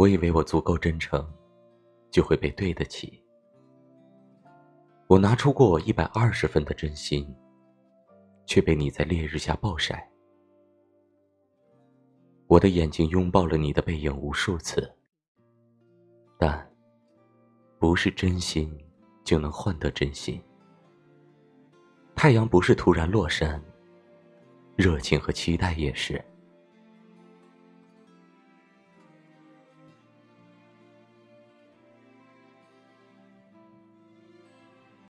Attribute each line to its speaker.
Speaker 1: 我以为我足够真诚就会被对得起。我拿出过一百二十分的真心却被你在烈日下暴晒。我的眼睛拥抱了你的背影无数次但不是真心就能换得真心。太阳不是突然落山热情和期待也是。